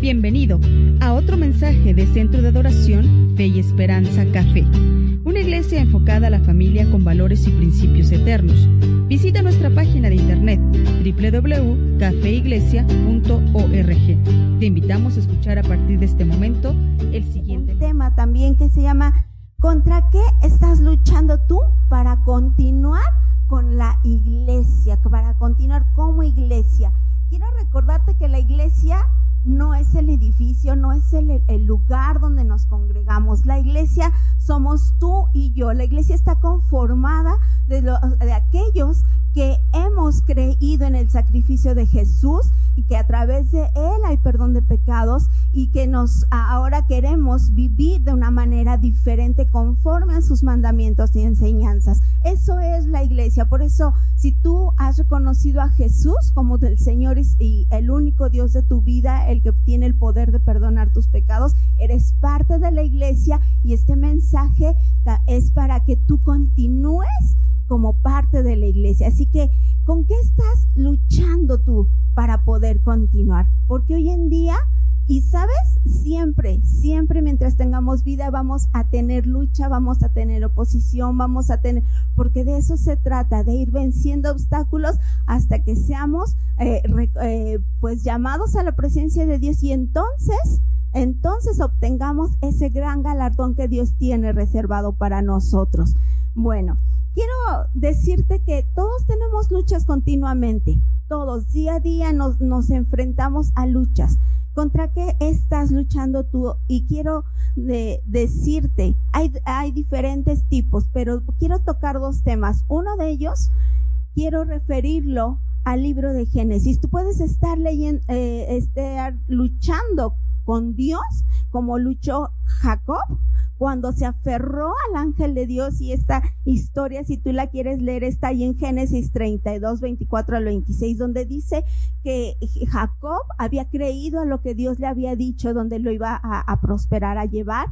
Bienvenido a otro mensaje de Centro de Adoración Fe y Esperanza Café, una iglesia enfocada a la familia con valores y principios eternos. Visita nuestra página de internet www.cafeiglesia.org. Te invitamos a escuchar a partir de este momento el siguiente tema también que se llama ¿Contra qué estás luchando tú para continuar con la iglesia, para continuar como iglesia? Quiero recordarte que la iglesia no es el edificio, no es el, lugar donde nos congregamos. La iglesia somos tú y yo. La iglesia está conformada de, de aquellos que hemos creído en el sacrificio de Jesús y que a través de él hay perdón de pecados y que nos ahora queremos vivir de una manera diferente conforme a sus mandamientos y enseñanzas. Eso es la iglesia. Por eso, si tú has reconocido a Jesús como del Señor y el único Dios de tu vida, el que tiene el poder de perdonar tus pecados, eres parte de la iglesia y este mensaje es para que tú continúes como parte de la iglesia. Así que, Porque hoy en día, y sabes, siempre, siempre mientras tengamos vida vamos a tener lucha, vamos a tener oposición, vamos a tener, porque de eso se trata, de ir venciendo obstáculos hasta que seamos eh, eh, pues llamados a la presencia de Dios y entonces entonces obtengamos ese gran galardón que Dios tiene reservado para nosotros. Bueno, quiero decirte que todos tenemos luchas continuamente, todos, día a día nos, enfrentamos a luchas. ¿Contra qué estás luchando tú? Y quiero decirte, hay, hay diferentes tipos, pero quiero tocar dos temas. Uno de ellos, quiero referirlo al libro de Génesis. Tú puedes estar leyendo, eh, estar luchando con Dios como luchó Jacob cuando se aferró al ángel de Dios y esta historia, si tú la quieres leer, está ahí en Génesis 32, 24 al 26, donde dice que Jacob había creído a lo que Dios le había dicho, donde lo iba a, a prosperar, a llevar,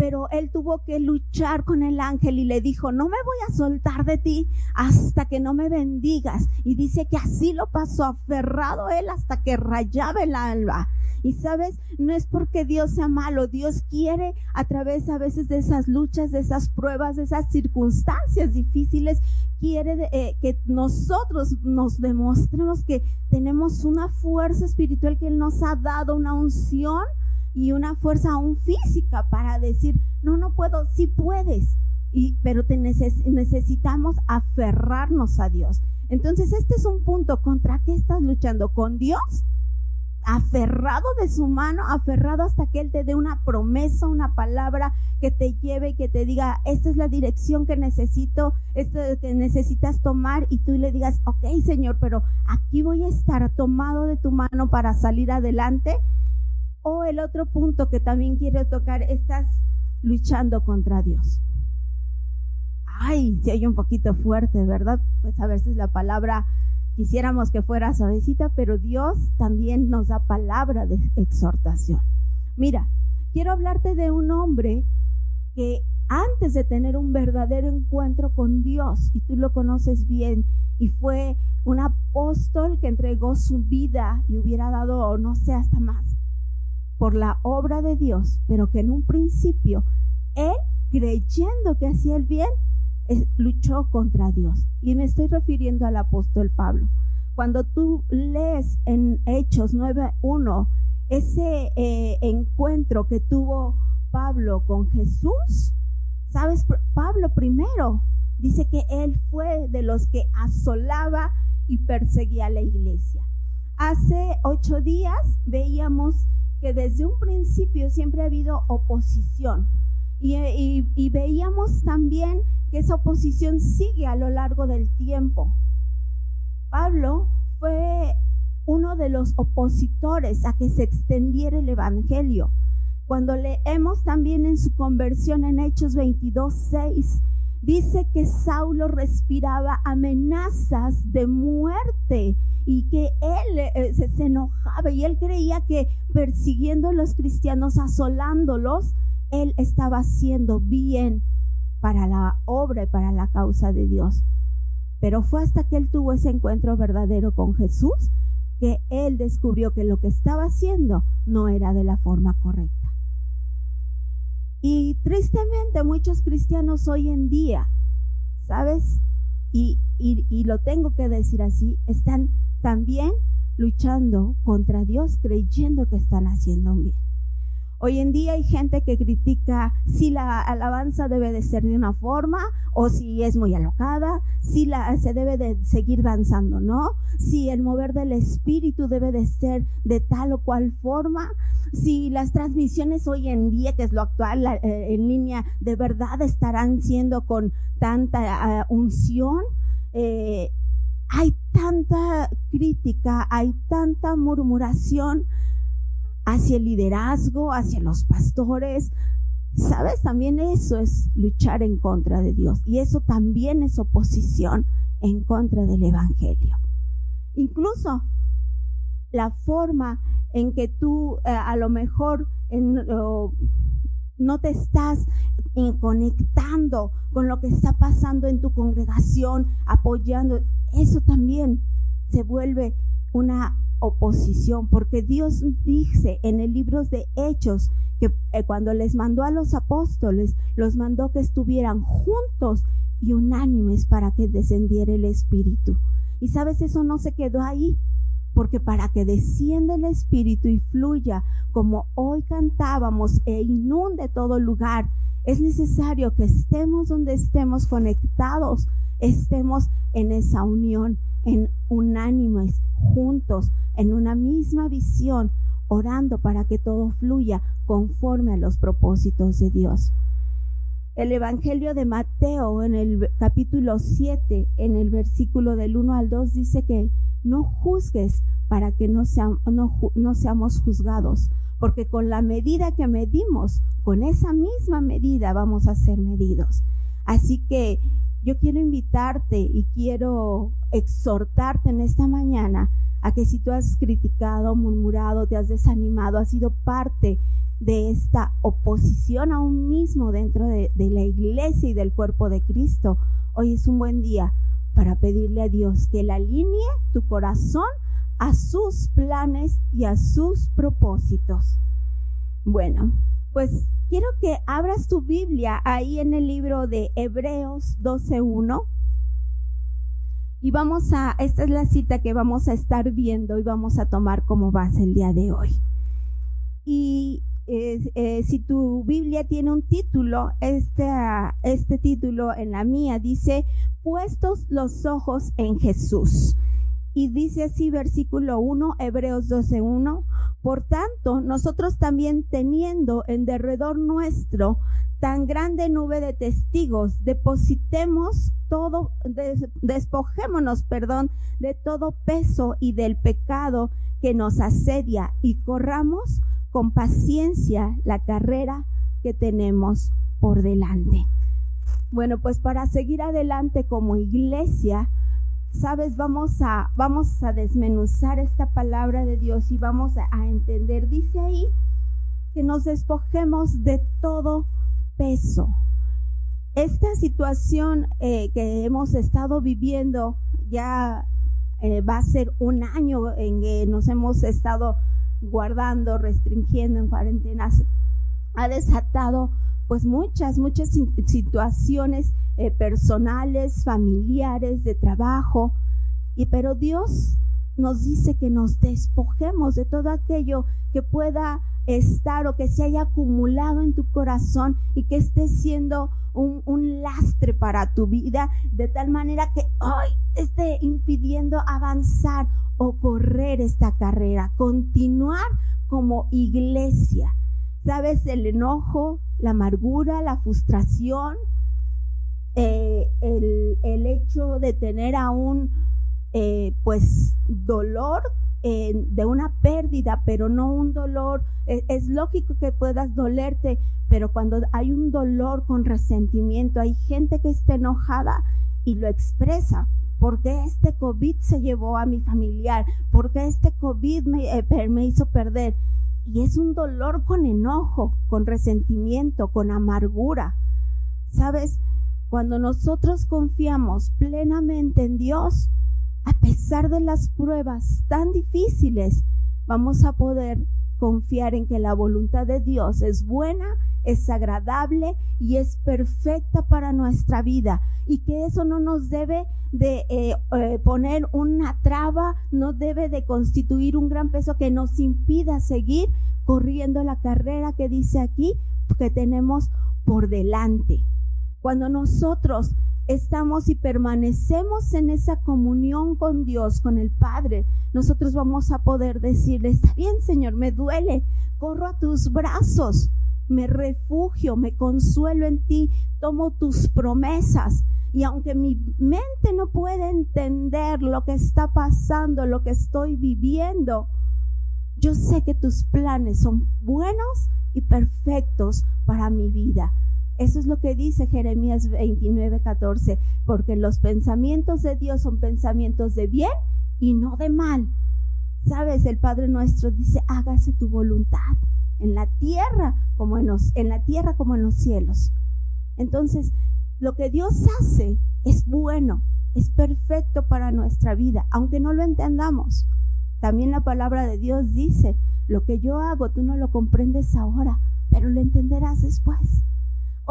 pero él tuvo que luchar con el ángel y le dijo, no me voy a soltar de ti hasta que no me bendigas. Y dice que así lo pasó, aferrado él hasta que rayaba el alba. Y sabes, no es porque Dios sea malo, Dios quiere a través a veces de esas luchas, de esas pruebas, de esas circunstancias difíciles, quiere eh, que nosotros nos demostremos que tenemos una fuerza espiritual que Él nos ha dado, una unción y una fuerza aún física para decir, no, no puedo, sí puedes. Y, pero te necesitamos aferrarnos a Dios. Entonces, este es un punto. ¿Contra qué estás luchando? ¿Con Dios? Aferrado de su mano, aferrado hasta que Él te dé una promesa, una palabra que te lleve y que te diga, esta es la dirección que necesito, esto que necesitas tomar y tú le digas, ok Señor, pero aquí voy a estar tomado de tu mano para salir adelante. O el otro punto que también quiero tocar, estás luchando contra Dios. Ay, se oye un poquito fuerte, ¿verdad? Pues a veces la palabra Quisiéramos que fuera suavecita, pero Dios también nos da palabra de exhortación. Mira, quiero hablarte de un hombre que antes de tener un verdadero encuentro con Dios, y tú lo conoces bien, y fue un apóstol que entregó su vida y hubiera dado, no sé, hasta más, por la obra de Dios, pero que en un principio, él, creyendo que hacía el bien, luchó contra Dios. Y me estoy refiriendo al apóstol Pablo. Cuando tú lees en Hechos 9.1 ese eh, encuentro que tuvo Pablo con Jesús, sabes, Pablo primero dice que él fue de los que asolaba y perseguía a la iglesia. Hace ocho días veíamos que desde un principio siempre ha habido oposición y, veíamos también que esa oposición sigue a lo largo del tiempo. Pablo fue uno de los opositores a que se extendiera el Evangelio. Cuando leemos también en su conversión en Hechos 22, 6, dice que Saulo respiraba amenazas de muerte y que él eh, se, se, enojaba y él creía que persiguiendo a los cristianos, asolándolos, él estaba haciendo bien para la obra y para la causa de Dios. Pero fue hasta que él tuvo ese encuentro verdadero con Jesús que él descubrió que lo que estaba haciendo no era de la forma correcta. Y tristemente muchos cristianos hoy en día, ¿sabes? Y, y, lo tengo que decir así, están también luchando contra Dios creyendo que están haciendo bien. Hoy en día hay gente que critica si la alabanza debe de ser de una forma o si es muy alocada, si la, se debe de seguir danzando, ¿no? Si el mover del espíritu debe de ser de tal o cual forma, si las transmisiones hoy en día, que es lo actual eh, en línea, de verdad estarán siendo con tanta uh, unción. Eh, hay tanta crítica, hay tanta murmuración hacia el liderazgo, hacia los pastores. ¿Sabes? También eso es luchar en contra de Dios y eso también es oposición en contra del Evangelio. Incluso la forma en que tú eh, a lo mejor no te estás conectando con lo que está pasando en tu congregación, apoyando, eso también se vuelve una oposición, porque Dios dice en el libro de Hechos que eh, cuando les mandó a los apóstoles, los mandó que estuvieran juntos y unánimes para que descendiera el Espíritu. Y sabes, eso no se quedó ahí, porque para que descienda el Espíritu y fluya como hoy cantábamos e inunde todo lugar, es necesario que estemos donde estemos conectados, estemos en esa unión, en unánimes, juntos, en una misma visión, orando para que todo fluya conforme a los propósitos de Dios. El Evangelio de Mateo en el capítulo 7, en el versículo del 1 al 2, dice que no juzgues para que no, no seamos juzgados, porque con la medida que medimos, con esa misma medida vamos a ser medidos. Así que yo quiero invitarte y quiero exhortarte en esta mañana a que si tú has criticado, murmurado, te has desanimado, has sido parte de esta oposición aún mismo dentro de, la iglesia y del cuerpo de Cristo, hoy es un buen día para pedirle a Dios que la alinee tu corazón a sus planes y a sus propósitos. Bueno, pues quiero que abras tu Biblia ahí en el libro de Hebreos 12.1 y vamos a, esta es la cita que vamos a estar viendo y vamos a tomar como base el día de hoy. Y eh, si tu Biblia tiene un título, este, este título en la mía dice, puestos los ojos en Jesús. Y dice así versículo 1, Hebreos 12.1, por tanto, nosotros también teniendo en derredor nuestro tan grande nube de testigos, depositemos todo, despojémonos, perdón, de todo peso y del pecado que nos asedia y corramos con paciencia la carrera que tenemos por delante. Bueno, pues para seguir adelante como iglesia, sabes, vamos a, vamos a desmenuzar esta palabra de Dios y vamos a, entender. Dice ahí que nos despojemos de todo peso. Esta situación eh, que hemos estado viviendo ya eh, va a ser un año en que nos hemos estado guardando, restringiendo en cuarentenas, ha desatado pues muchas, muchas situaciones eh, personales, familiares, de trabajo, y pero Dios nos dice que nos despojemos de todo aquello que pueda estar o que se haya acumulado en tu corazón y que esté siendo un, un lastre para tu vida, de tal manera que hoy esté impidiendo avanzar o correr esta carrera, continuar como iglesia. ¿Sabes? El enojo, la amargura, la frustración, eh, el, el, hecho de tener aún eh, pues dolor eh, de una pérdida, pero no un dolor, es lógico que puedas dolerte, pero cuando hay un dolor con resentimiento, hay gente que está enojada y lo expresa. porque este COVID se llevó a mi familiar? porque este COVID me, me hizo perder? Y es un dolor con enojo, con resentimiento, con amargura. ¿Sabes? Cuando nosotros confiamos plenamente en Dios, a pesar de las pruebas tan difíciles, vamos a poder confiar en que la voluntad de Dios es buena, es agradable y es perfecta para nuestra vida y que eso no nos debe de eh, eh, poner una traba, no debe de constituir un gran peso que nos impida seguir corriendo la carrera que dice aquí que tenemos por delante. Cuando nosotros estamos y permanecemos en esa comunión con Dios, con el Padre, nosotros vamos a poder decirle, está bien Señor, me duele, corro a tus brazos, me refugio, me consuelo en ti, tomo tus promesas. Y aunque mi mente no puede entender lo que está pasando, lo que estoy viviendo, yo sé que tus planes son buenos y perfectos para mi vida. Eso es lo que dice Jeremías 29, 14, porque los pensamientos de Dios son pensamientos de bien y no de mal. Sabes, el Padre nuestro dice, hágase tu voluntad en la tierra como en los, en la tierra como en los cielos. Entonces, lo que Dios hace es bueno, es perfecto para nuestra vida, aunque no lo entendamos. También la palabra de Dios dice, lo que yo hago tú no lo comprendes ahora, pero lo entenderás después.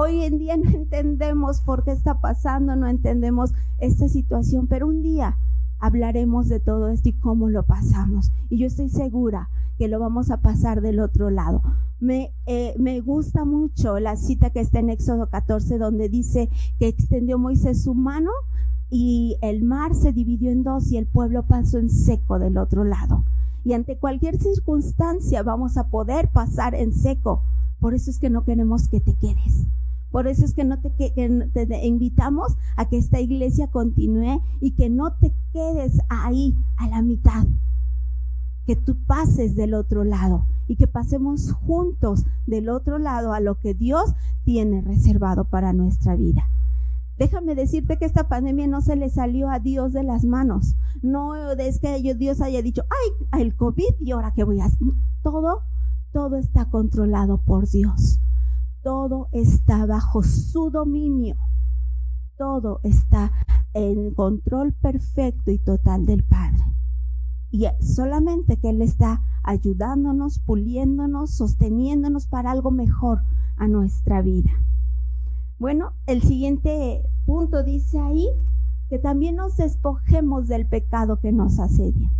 Hoy en día no entendemos por qué está pasando, no entendemos esta situación, pero un día hablaremos de todo esto y cómo lo pasamos. Y yo estoy segura que lo vamos a pasar del otro lado. Me, eh, me gusta mucho la cita que está en Éxodo 14, donde dice que extendió Moisés su mano y el mar se dividió en dos y el pueblo pasó en seco del otro lado. Y ante cualquier circunstancia vamos a poder pasar en seco. Por eso es que no queremos que te quedes. Por eso es que no te, te, invitamos a que esta iglesia continúe y que no te quedes ahí a la mitad. Que tú pases del otro lado y que pasemos juntos del otro lado a lo que Dios tiene reservado para nuestra vida. Déjame decirte que esta pandemia no se le salió a Dios de las manos. No es que Dios haya dicho, ay, el COVID y ahora qué voy a hacer. Todo, todo está controlado por Dios todo está bajo su dominio. Todo está en control perfecto y total del Padre. Y solamente que Él está ayudándonos, puliéndonos, sosteniéndonos para algo mejor a nuestra vida. Bueno, el siguiente punto dice ahí que también nos despojemos del pecado que nos asedia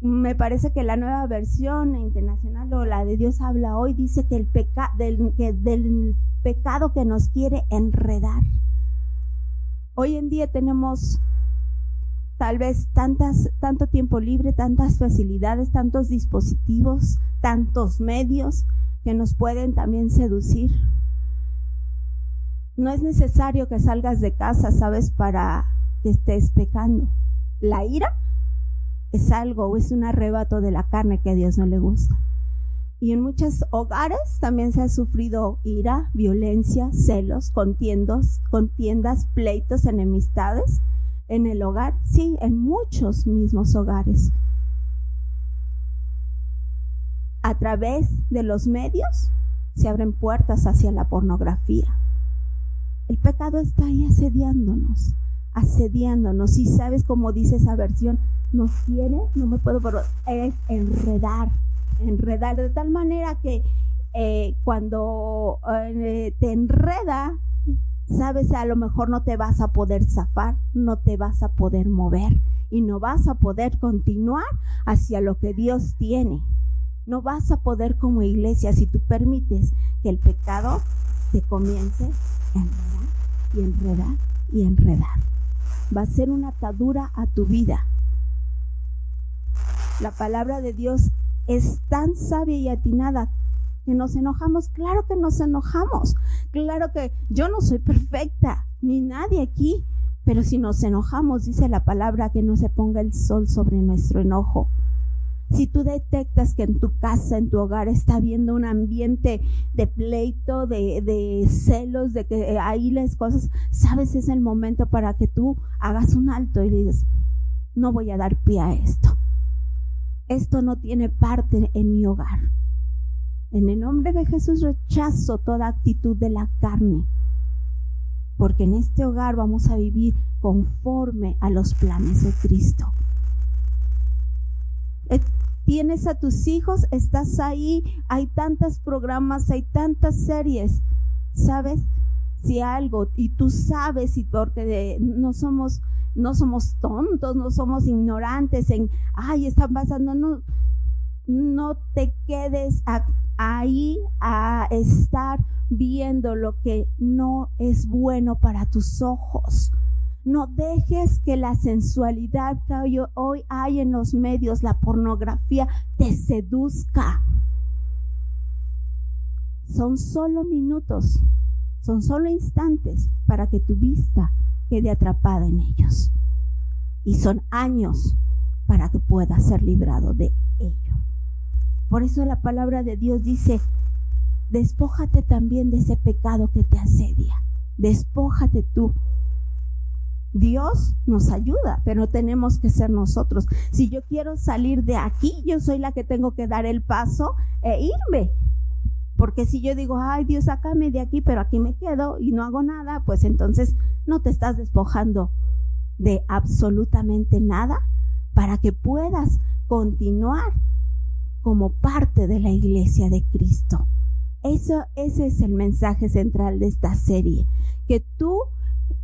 me parece que la nueva versión internacional o la de Dios habla hoy dice que el peca del, que del pecado que nos quiere enredar. Hoy en día tenemos tal vez tantas, tanto tiempo libre, tantas facilidades, tantos dispositivos, tantos medios que nos pueden también seducir. No es necesario que salgas de casa, sabes, para que estés pecando. La ira es algo o es un arrebato de la carne que a Dios no le gusta. Y en muchos hogares también se ha sufrido ira, violencia, celos, contiendas, pleitos, enemistades en el hogar, sí, en muchos mismos hogares. A través de los medios se abren puertas hacia la pornografía. El pecado está ahí asediándonos, asediándonos. Y sabes cómo dice esa versión, nos quiere, no me puedo, pero es enredar, enredar de tal manera que eh, cuando eh, te enreda, sabes, a lo mejor no te vas a poder zafar, no te vas a poder mover y no vas a poder continuar hacia lo que Dios tiene. No vas a poder como iglesia si tú permites que el pecado te comience a enredar y enredar y enredar. Va a ser una atadura a tu vida la palabra de Dios es tan sabia y atinada que nos enojamos. Claro que nos enojamos. Claro que yo no soy perfecta, ni nadie aquí. Pero si nos enojamos, dice la palabra, que no se ponga el sol sobre nuestro enojo. Si tú detectas que en tu casa, en tu hogar, está habiendo un ambiente de pleito, de, celos, de que ahí las cosas, sabes, es el momento para que tú hagas un alto y dices, no voy a dar pie a esto esto no tiene parte en mi hogar. En el nombre de Jesús rechazo toda actitud de la carne, porque en este hogar vamos a vivir conforme a los planes de Cristo. tienes a tus hijos, estás ahí, hay tantos programas, hay tantas series, ¿sabes? Si algo, y tú sabes, y porque no somos, no somos tontos, no somos ignorantes en, ay, están pasando, no, no te quedes ahí a estar viendo lo que no es bueno para tus ojos. No dejes que la sensualidad que hoy hay en los medios, la pornografía, te seduzca. Son solo minutos, son solo instantes para que tu vista quede atrapada en ellos. Y son años para que puedas ser librado de ello. Por eso la palabra de Dios dice, despójate también de ese pecado que te asedia. Despójate tú Dios nos ayuda, pero tenemos que ser nosotros. Si yo quiero salir de aquí, yo soy la que tengo que dar el paso e irme. Porque si yo digo, ay Dios, sácame de aquí, pero aquí me quedo y no hago nada, pues entonces no te estás despojando de absolutamente nada para que puedas continuar como parte de la iglesia de Cristo. Eso, ese es el mensaje central de esta serie. Que tú,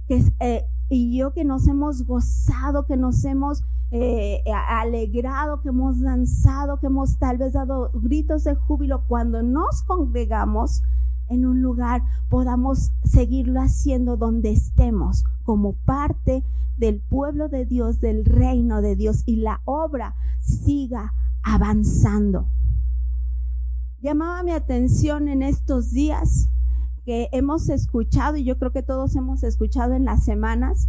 que eh, y yo que nos hemos gozado, que nos hemos eh, alegrado, que hemos danzado, que hemos tal vez dado gritos de júbilo cuando nos congregamos en un lugar, podamos seguirlo haciendo donde estemos, como parte del pueblo de Dios, del reino de Dios, y la obra siga avanzando. Llamaba mi atención en estos días que hemos escuchado, y yo creo que todos hemos escuchado en las semanas,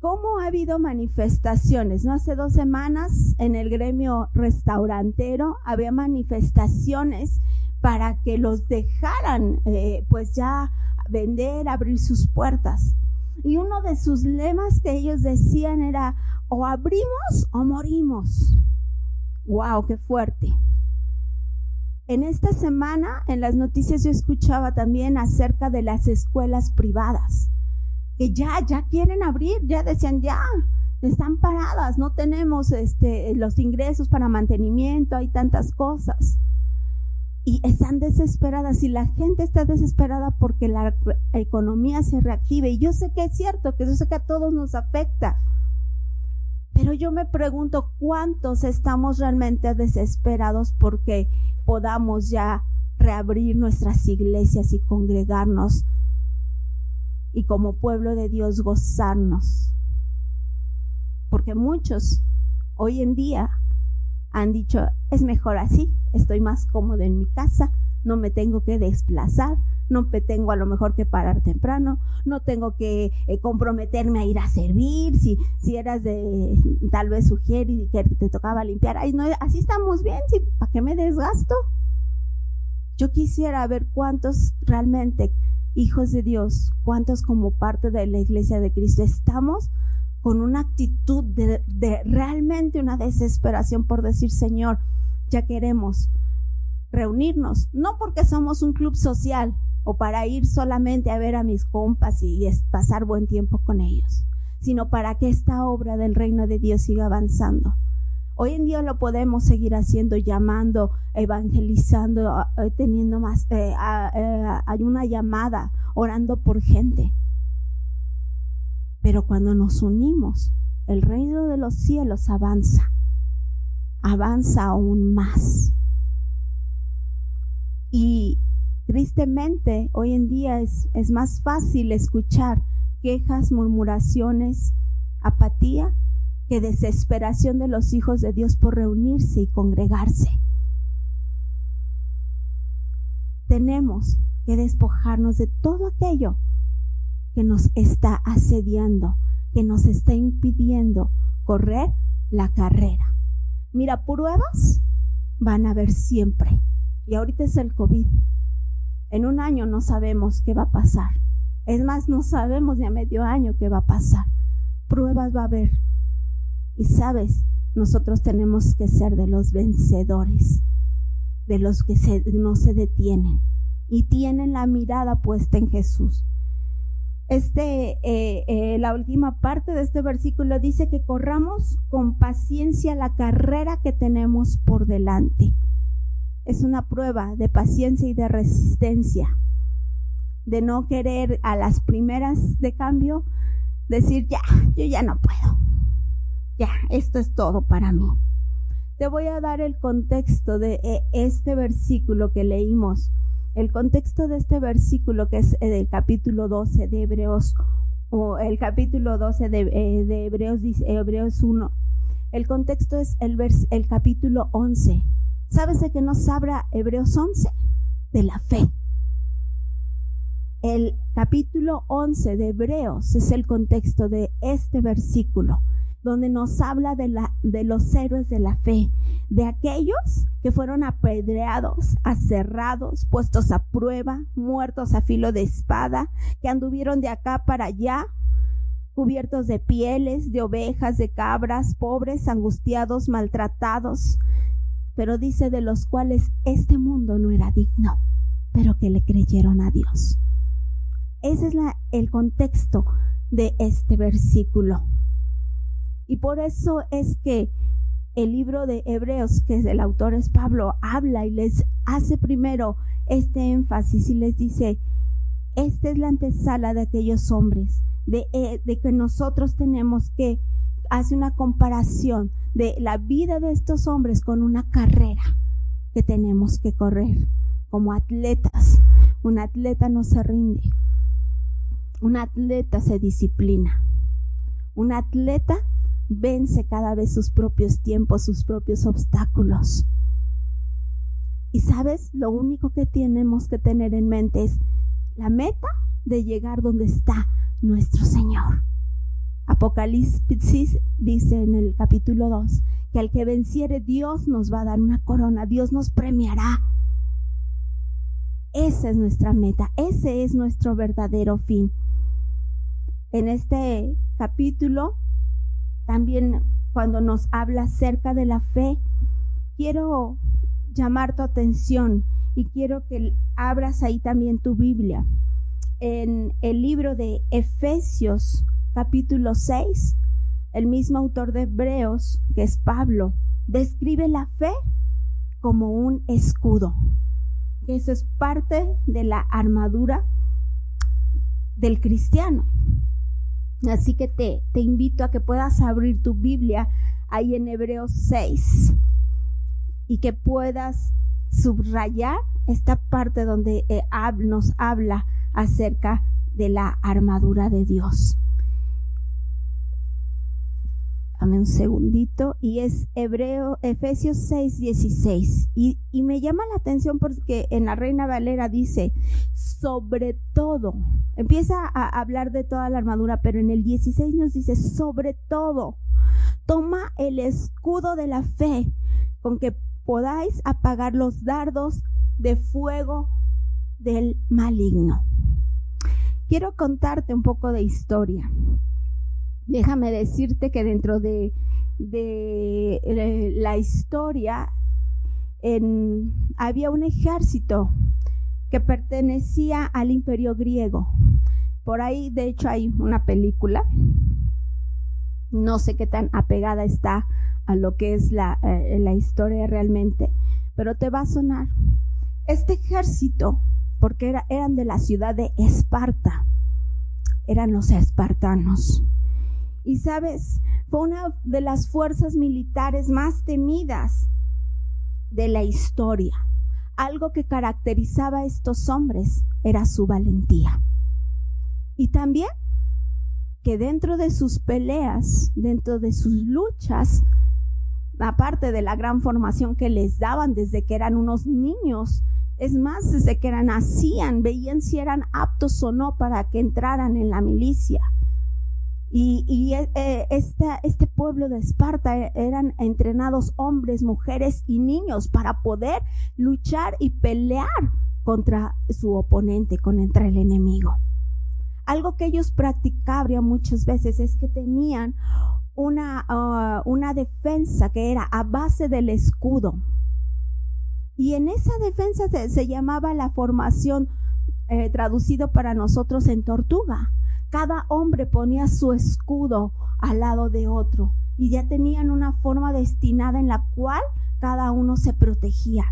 cómo ha habido manifestaciones. ¿no? Hace dos semanas en el gremio restaurantero había manifestaciones para que los dejaran eh, pues ya vender, abrir sus puertas. Y uno de sus lemas que ellos decían era, o abrimos o morimos. ¡Wow! ¡Qué fuerte! En esta semana, en las noticias yo escuchaba también acerca de las escuelas privadas, que ya, ya quieren abrir, ya decían, ya, están paradas, no tenemos este, los ingresos para mantenimiento, hay tantas cosas. Y están desesperadas y la gente está desesperada porque la economía se reactive. Y yo sé que es cierto, que yo sé que a todos nos afecta. Pero yo me pregunto cuántos estamos realmente desesperados porque podamos ya reabrir nuestras iglesias y congregarnos y como pueblo de Dios gozarnos. Porque muchos hoy en día han dicho, es mejor así, estoy más cómodo en mi casa, no me tengo que desplazar, no me tengo a lo mejor que parar temprano, no tengo que eh, comprometerme a ir a servir, si, si eras de tal vez sugerir y que te tocaba limpiar, ay, no, así estamos bien. ¿para qué me desgasto? Yo quisiera ver cuántos realmente hijos de Dios, cuántos como parte de la iglesia de Cristo estamos con una actitud de, realmente una desesperación por decir, Señor, ya queremos reunirnos, no porque somos un club social o para ir solamente a ver a mis compas y pasar buen tiempo con ellos, sino para que esta obra del reino de Dios siga avanzando. Hoy en día lo podemos seguir haciendo, llamando, evangelizando, eh, teniendo más, eh, eh, hay una llamada, orando por gente. Pero cuando nos unimos, el reino de los cielos avanza, avanza aún más. Y tristemente hoy en día es más fácil escuchar quejas, murmuraciones, apatía, que desesperación de los hijos de Dios por reunirse y congregarse. Tenemos que despojarnos de todo aquello que nos está asediando, que nos está impidiendo correr la carrera. Mira, pruebas van a haber siempre. Y ahorita es el COVID. En un año no sabemos qué va a pasar. Es más, no sabemos ni a medio año qué va a pasar. Pruebas va a haber. Y sabes, nosotros tenemos que ser de los vencedores, de los que no se detienen y tienen la mirada puesta en Jesús. este, eh, eh, la última parte de este versículo dice que corramos con paciencia la carrera que tenemos por delante. Es una prueba de paciencia y de resistencia, de no querer a las primeras de cambio decir, ya, yo ya no puedo, ya, esto es todo para mí. Te voy a dar el contexto de eh, este versículo que leímos el contexto de este versículo, que es el capítulo 12 de Hebreos, o el capítulo 12 de, eh, de Hebreos, Hebreos 1, el contexto es el, el capítulo 11. ¿Sabes de qué nos habla Hebreos 11? De la fe. El capítulo 11 de Hebreos es el contexto de este versículo donde nos habla de, los héroes de la fe, de aquellos que fueron apedreados, aserrados, puestos a prueba, muertos a filo de espada, que anduvieron de acá para allá, cubiertos de pieles, de ovejas, de cabras, pobres, angustiados, maltratados, pero dice de los cuales este mundo no era digno, pero que le creyeron a Dios. Ese es el contexto de este versículo. Y por eso es que el libro de Hebreos, que el autor es Pablo, habla y les hace primero este énfasis y les dice, esta es la antesala de aquellos hombres, de, eh, de que nosotros tenemos que hace una comparación de la vida de estos hombres con una carrera que tenemos que correr como atletas. Un atleta no se rinde. Un atleta se disciplina. Un atleta vence cada vez sus propios tiempos, sus propios obstáculos. Y sabes, lo único que tenemos que tener en mente es la meta de llegar donde está nuestro Señor. Apocalipsis dice en el capítulo 2 que al que venciere Dios nos va a dar una corona, Dios nos premiará. Esa es nuestra meta, ese es nuestro verdadero fin. En este capítulo también cuando nos habla acerca de la fe, quiero llamar tu atención y quiero que abras ahí también tu Biblia. En el libro de Efesios capítulo 6, el mismo autor de Hebreos, que es Pablo, describe la fe como un escudo. Eso es parte de la armadura del cristiano. Así que te, te invito a que puedas abrir tu Biblia ahí en Hebreos 6 y que puedas subrayar esta parte donde eh, nos habla acerca de la armadura de Dios. Dame un segundito. Y es Hebreo, Efesios 6, 16. Y, y me llama la atención porque en la Reina Valera dice, sobre todo, empieza a hablar de toda la armadura, pero en el 16 nos dice, sobre todo, toma el escudo de la fe con que podáis apagar los dardos de fuego del maligno. Quiero contarte un poco de historia déjame decirte que dentro de, la historia había un ejército que pertenecía al imperio griego. Por ahí, de hecho, hay una película. No sé qué tan apegada está a lo que es la, eh, la historia realmente, pero te va a sonar. Este ejército, porque era, eran de la ciudad de Esparta, eran los espartanos. Y sabes, fue una de las fuerzas militares más temidas de la historia. Algo que caracterizaba a estos hombres era su valentía. Y también que dentro de sus peleas, dentro de sus luchas, aparte de la gran formación que les daban desde que eran unos niños, es más, desde que eran, nacían, veían si eran aptos o no para que entraran en la milicia. Y, eh, eh, este pueblo de Esparta eh, eran entrenados hombres, mujeres y niños para poder luchar y pelear contra su oponente, contra el enemigo. Algo que ellos practicaban muchas veces es que tenían una, ah, una defensa que era a base del escudo. Y en esa defensa se, llamaba la formación traducido para nosotros en tortuga Cada hombre ponía su escudo al lado de otro y ya tenían una forma destinada en la cual cada uno se protegía.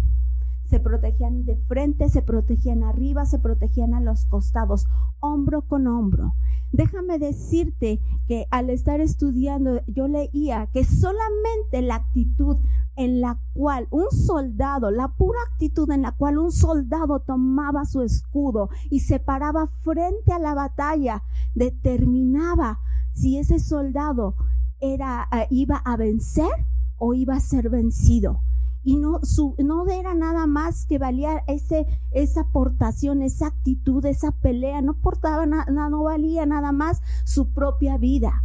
Se protegían de frente, se protegían arriba, se protegían a los costados, hombro con hombro. Déjame decirte que al estar estudiando yo leía que solamente la actitud en la cual un soldado, la pura actitud en la cual un soldado tomaba su escudo y se paraba frente a la batalla, determinaba si ese soldado era, eh, iba a vencer o iba a ser vencido y no, su, no era nada más que valía ese, esa aportación, esa actitud, esa pelea, no portaba nada, no valía nada más su propia vida,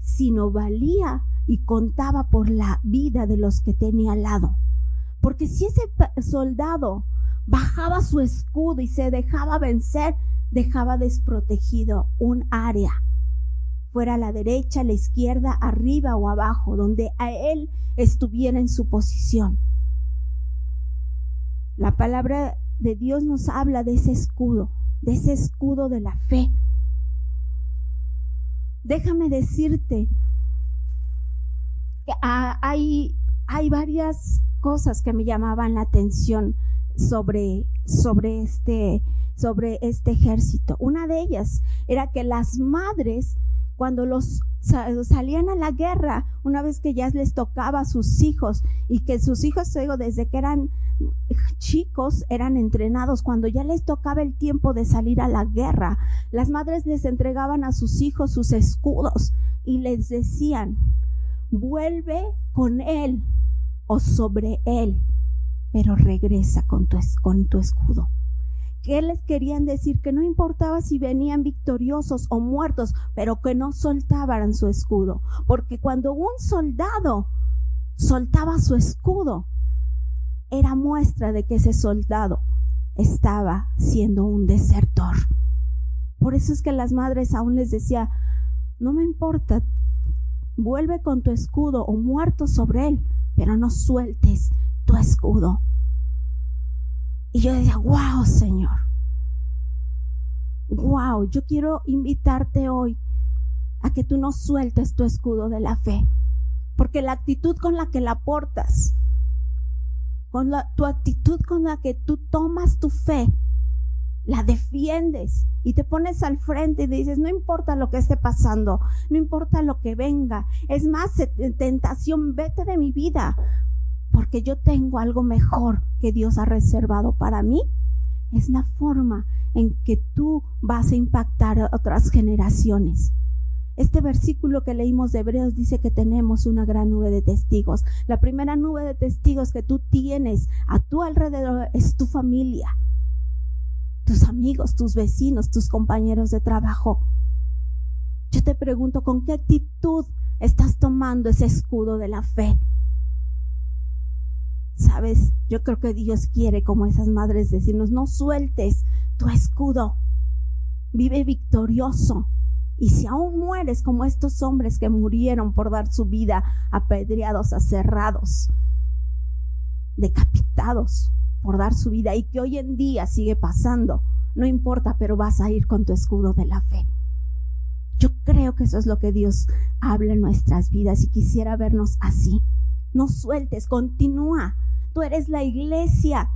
sino valía y contaba por la vida de los que tenía al lado. Porque si ese soldado bajaba su escudo y se dejaba vencer, dejaba desprotegido un área, fuera a la derecha, a la izquierda, arriba o abajo, donde a él estuviera en su posición. La palabra de Dios nos habla de ese escudo, de ese escudo de la fe. Déjame decirte que hay, hay varias cosas que me llamaban la atención sobre, sobre, este, sobre este ejército. Una de ellas era que las madres cuando los salían a la guerra, una vez que ya les tocaba a sus hijos y que sus hijos, digo, desde que eran chicos, eran entrenados, cuando ya les tocaba el tiempo de salir a la guerra, las madres les entregaban a sus hijos sus escudos y les decían, vuelve con él o sobre él, pero regresa con tu, con tu escudo que les querían decir que no importaba si venían victoriosos o muertos, pero que no soltaban su escudo, porque cuando un soldado soltaba su escudo, era muestra de que ese soldado estaba siendo un desertor. Por eso es que las madres aún les decía, no me importa, vuelve con tu escudo o muerto sobre él, pero no sueltes tu escudo. Y yo decía, wow, Señor. Wow, yo quiero invitarte hoy a que tú no sueltes tu escudo de la fe. Porque la actitud con la que la portas, con la, tu actitud con la que tú tomas tu fe, la defiendes y te pones al frente y dices, no importa lo que esté pasando, no importa lo que venga, es más, tentación, vete de mi vida, porque yo tengo algo mejor que Dios ha reservado para mí, es la forma en que tú vas a impactar a otras generaciones. Este versículo que leímos de Hebreos dice que tenemos una gran nube de testigos. La primera nube de testigos que tú tienes a tu alrededor es tu familia, tus amigos, tus vecinos, tus compañeros de trabajo. Yo te pregunto, ¿con qué actitud estás tomando ese escudo de la fe? Sabes, yo creo que Dios quiere, como esas madres, decirnos, no sueltes tu escudo, vive victorioso. Y si aún mueres como estos hombres que murieron por dar su vida apedreados, aserrados, decapitados por dar su vida y que hoy en día sigue pasando, no importa, pero vas a ir con tu escudo de la fe. Yo creo que eso es lo que Dios habla en nuestras vidas y quisiera vernos así. No sueltes, continúa, Tú eres la iglesia.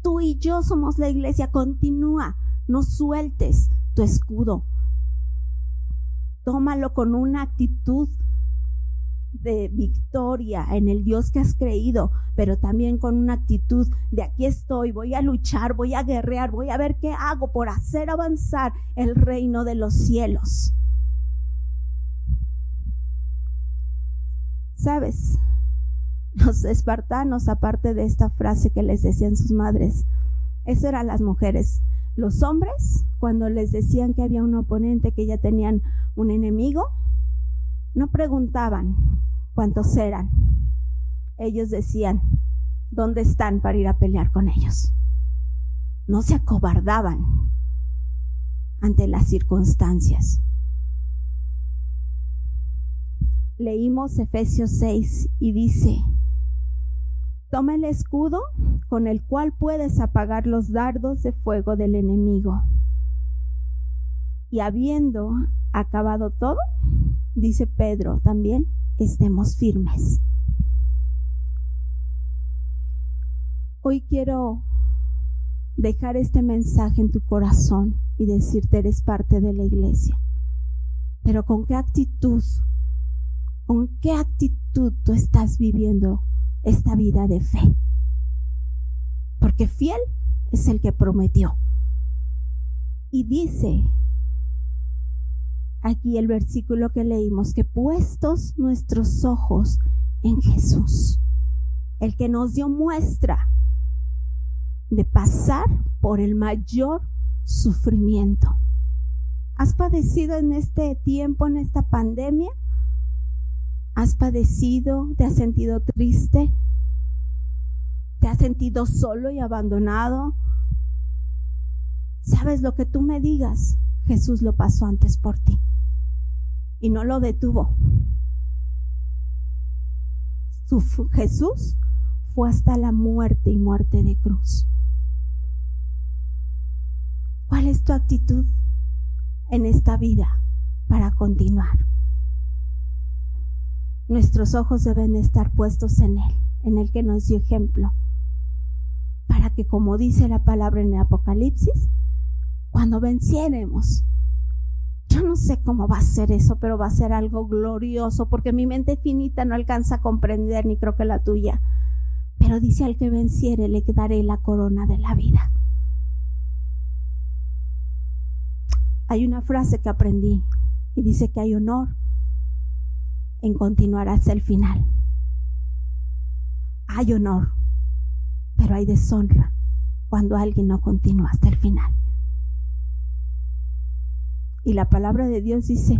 Tú y yo somos la iglesia. Continúa. No sueltes tu escudo. Tómalo con una actitud de victoria en el Dios que has creído, pero también con una actitud de aquí estoy, voy a luchar, voy a guerrear, voy a ver qué hago por hacer avanzar el reino de los cielos. ¿Sabes? Los espartanos, aparte de esta frase que les decían sus madres, eso eran las mujeres. Los hombres, cuando les decían que había un oponente, que ya tenían un enemigo, no preguntaban cuántos eran. Ellos decían, ¿dónde están para ir a pelear con ellos? No se acobardaban ante las circunstancias. Leímos Efesios 6 y dice, Toma el escudo con el cual puedes apagar los dardos de fuego del enemigo. Y habiendo acabado todo, dice Pedro también, estemos firmes. Hoy quiero dejar este mensaje en tu corazón y decirte eres parte de la iglesia. Pero con qué actitud, con qué actitud tú estás viviendo esta vida de fe. Porque fiel es el que prometió. Y dice aquí el versículo que leímos, que puestos nuestros ojos en Jesús, el que nos dio muestra de pasar por el mayor sufrimiento. ¿Has padecido en este tiempo, en esta pandemia? ¿Has padecido? ¿Te has sentido triste? ¿Te has sentido solo y abandonado? ¿Sabes lo que tú me digas? Jesús lo pasó antes por ti y no lo detuvo. Su, Jesús fue hasta la muerte y muerte de cruz. ¿Cuál es tu actitud en esta vida para continuar? Nuestros ojos deben estar puestos en Él, en el que nos dio ejemplo, para que, como dice la palabra en el Apocalipsis, cuando venciéremos, yo no sé cómo va a ser eso, pero va a ser algo glorioso, porque mi mente finita no alcanza a comprender, ni creo que la tuya. Pero dice al que venciere, le daré la corona de la vida. Hay una frase que aprendí y dice que hay honor en continuar hasta el final. Hay honor, hay deshonra cuando alguien no continúa hasta el final. Y la palabra de Dios dice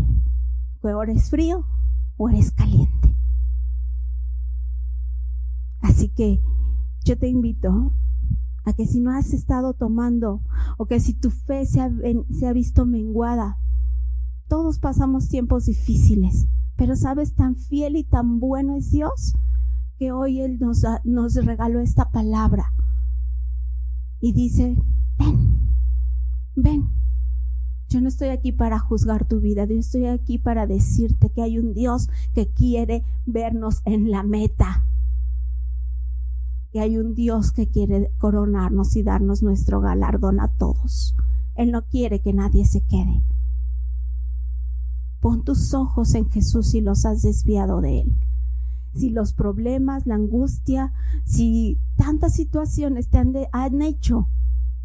o eres frío o eres caliente. Así que yo te invito a que si no has estado tomando o que si tu fe se ha, se ha visto menguada, todos pasamos tiempos difíciles, pero sabes, tan fiel y tan bueno es Dios que hoy Él nos, nos regaló esta palabra y dice, ven, ven. Yo no estoy aquí para juzgar tu vida, yo estoy aquí para decirte que hay un Dios que quiere vernos en la meta hay un Dios que quiere coronarnos y darnos nuestro galardón a todos. Él no quiere que nadie se quede. Pon tus ojos en Jesús si los has desviado de Él. Si los problemas, la angustia, si tantas situaciones te han, han hecho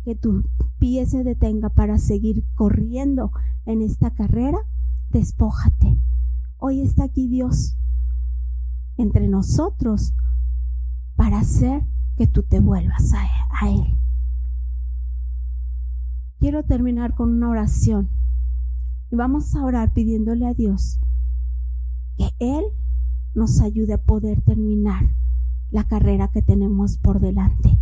que tu pie se detenga para seguir corriendo en esta carrera, despójate. Hoy está aquí Dios entre nosotros para hacer que tú te vuelvas a, Él. Quiero terminar con una oración. Y vamos a orar pidiéndole a Dios que Él nos ayude a poder terminar la carrera que tenemos por delante,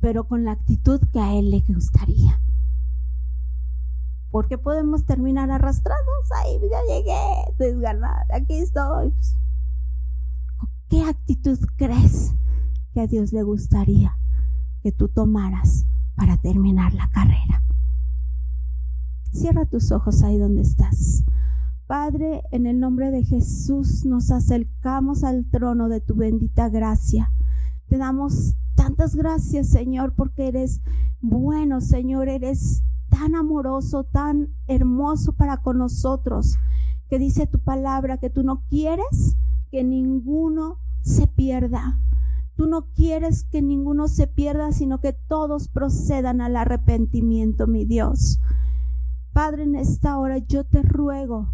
pero con la actitud que a Él le gustaría. Porque podemos terminar arrastrados, ahí ya llegué, desganada, aquí estoy. ¿Qué actitud crees que a Dios le gustaría que tú tomaras para terminar la carrera. Cierra tus ojos ahí donde estás. Padre, en el nombre de Jesús nos acercamos al trono de tu bendita gracia. Te damos tantas gracias, Señor, porque eres bueno, Señor, eres tan amoroso, tan hermoso para con nosotros, que dice tu palabra que tú no quieres que ninguno se pierda, Tú no quieres que ninguno se pierda, sino que todos procedan al arrepentimiento, mi Dios. Padre, en esta hora yo te ruego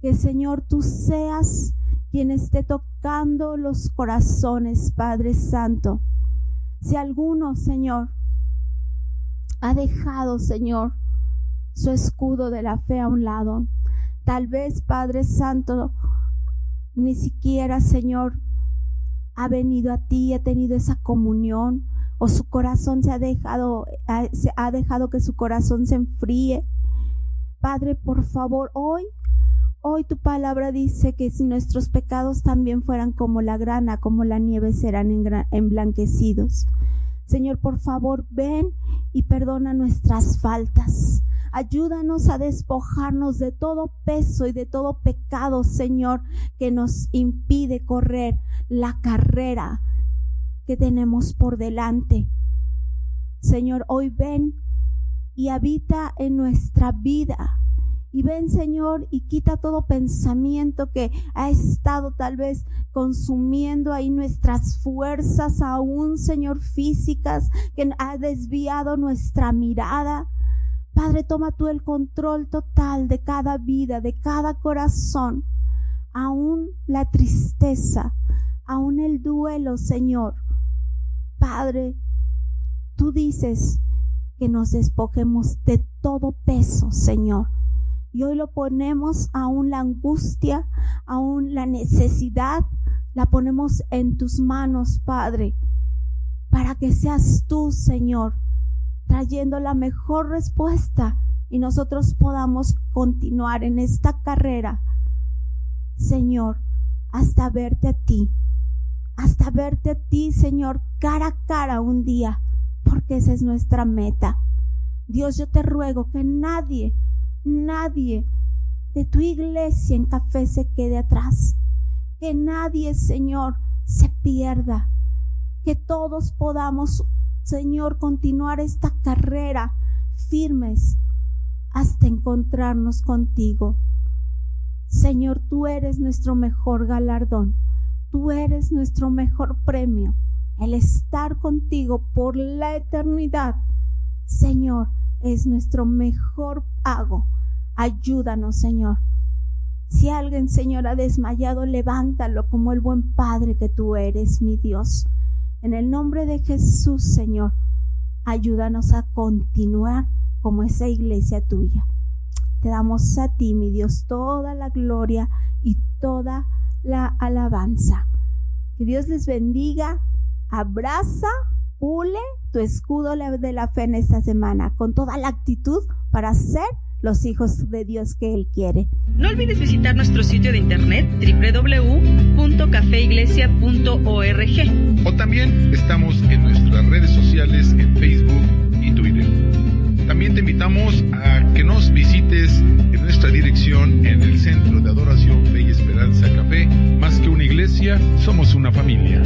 que, Señor, tú seas quien esté tocando los corazones, Padre Santo. Si alguno, Señor, ha dejado, Señor, su escudo de la fe a un lado, tal vez, Padre Santo, ni siquiera, Señor, ha venido a ti, ha tenido esa comunión o su corazón se ha dejado, se ha dejado que su corazón se enfríe. Padre, por favor, hoy, hoy tu palabra dice que si nuestros pecados también fueran como la grana, como la nieve, serán emblanquecidos. Señor, por favor, ven y perdona nuestras faltas. Ayúdanos a despojarnos de todo peso y de todo pecado, Señor, que nos impide correr la carrera que tenemos por delante. Señor, hoy ven y habita en nuestra vida. Y ven, Señor, y quita todo pensamiento que ha estado tal vez consumiendo ahí nuestras fuerzas, aún, Señor, físicas, que ha desviado nuestra mirada. Padre, toma tú el control total de cada vida, de cada corazón, aún la tristeza, aún el duelo, Señor. Padre, tú dices que nos despojemos de todo peso, Señor. Y hoy lo ponemos aún la angustia, aún la necesidad, la ponemos en tus manos, Padre, para que seas tú, Señor, trayendo la mejor respuesta y nosotros podamos continuar en esta carrera, Señor, hasta verte a ti, hasta verte a ti, Señor, cara a cara un día porque esa es nuestra meta. Dios, yo te ruego que nadie, nadie de tu iglesia en café se quede atrás. Que nadie, Señor, se pierda. Que todos podamos, Señor, continuar esta carrera firmes hasta encontrarnos contigo. Señor, tú eres nuestro mejor galardón. Tú eres nuestro mejor premio el estar contigo por la eternidad, Señor, es nuestro mejor pago. Ayúdanos, Señor. Si alguien, Señor, ha desmayado, levántalo como el buen Padre que tú eres, mi Dios. En el nombre de Jesús, Señor, ayúdanos a continuar como esa iglesia tuya. Te damos a ti, mi Dios, toda la gloria y toda la alabanza. Que Dios les bendiga abraza, pule tu escudo de la fe en esta semana con toda la actitud para ser los hijos de Dios que Él quiere. No olvides visitar nuestro sitio de internet www.cafeiglesia.org. O también estamos en nuestras redes sociales en Facebook y Twitter. También te invitamos a que nos visites en nuestra dirección en el Centro de Adoración Fe y Esperanza Café. Más que una iglesia, somos una familia.